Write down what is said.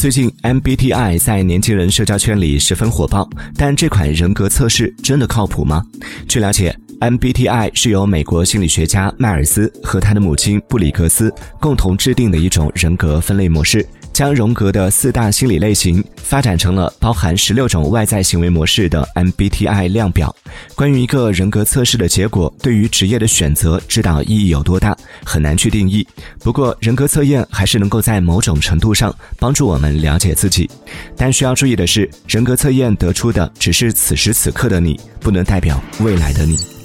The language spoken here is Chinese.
最近 MBTI 在年轻人社交圈里十分火爆，但这款人格测试真的靠谱吗？据了解，MBTI 是由美国心理学家迈尔斯和他的母亲布里格斯共同制定的一种人格分类模式。将荣格的四大心理类型发展成了包含十六种外在行为模式的 MBTI 量表。关于一个人格测试的结果对于职业的选择指导意义有多大，很难去定义。不过，人格测验还是能够在某种程度上帮助我们了解自己。但需要注意的是，人格测验得出的只是此时此刻的你，不能代表未来的你。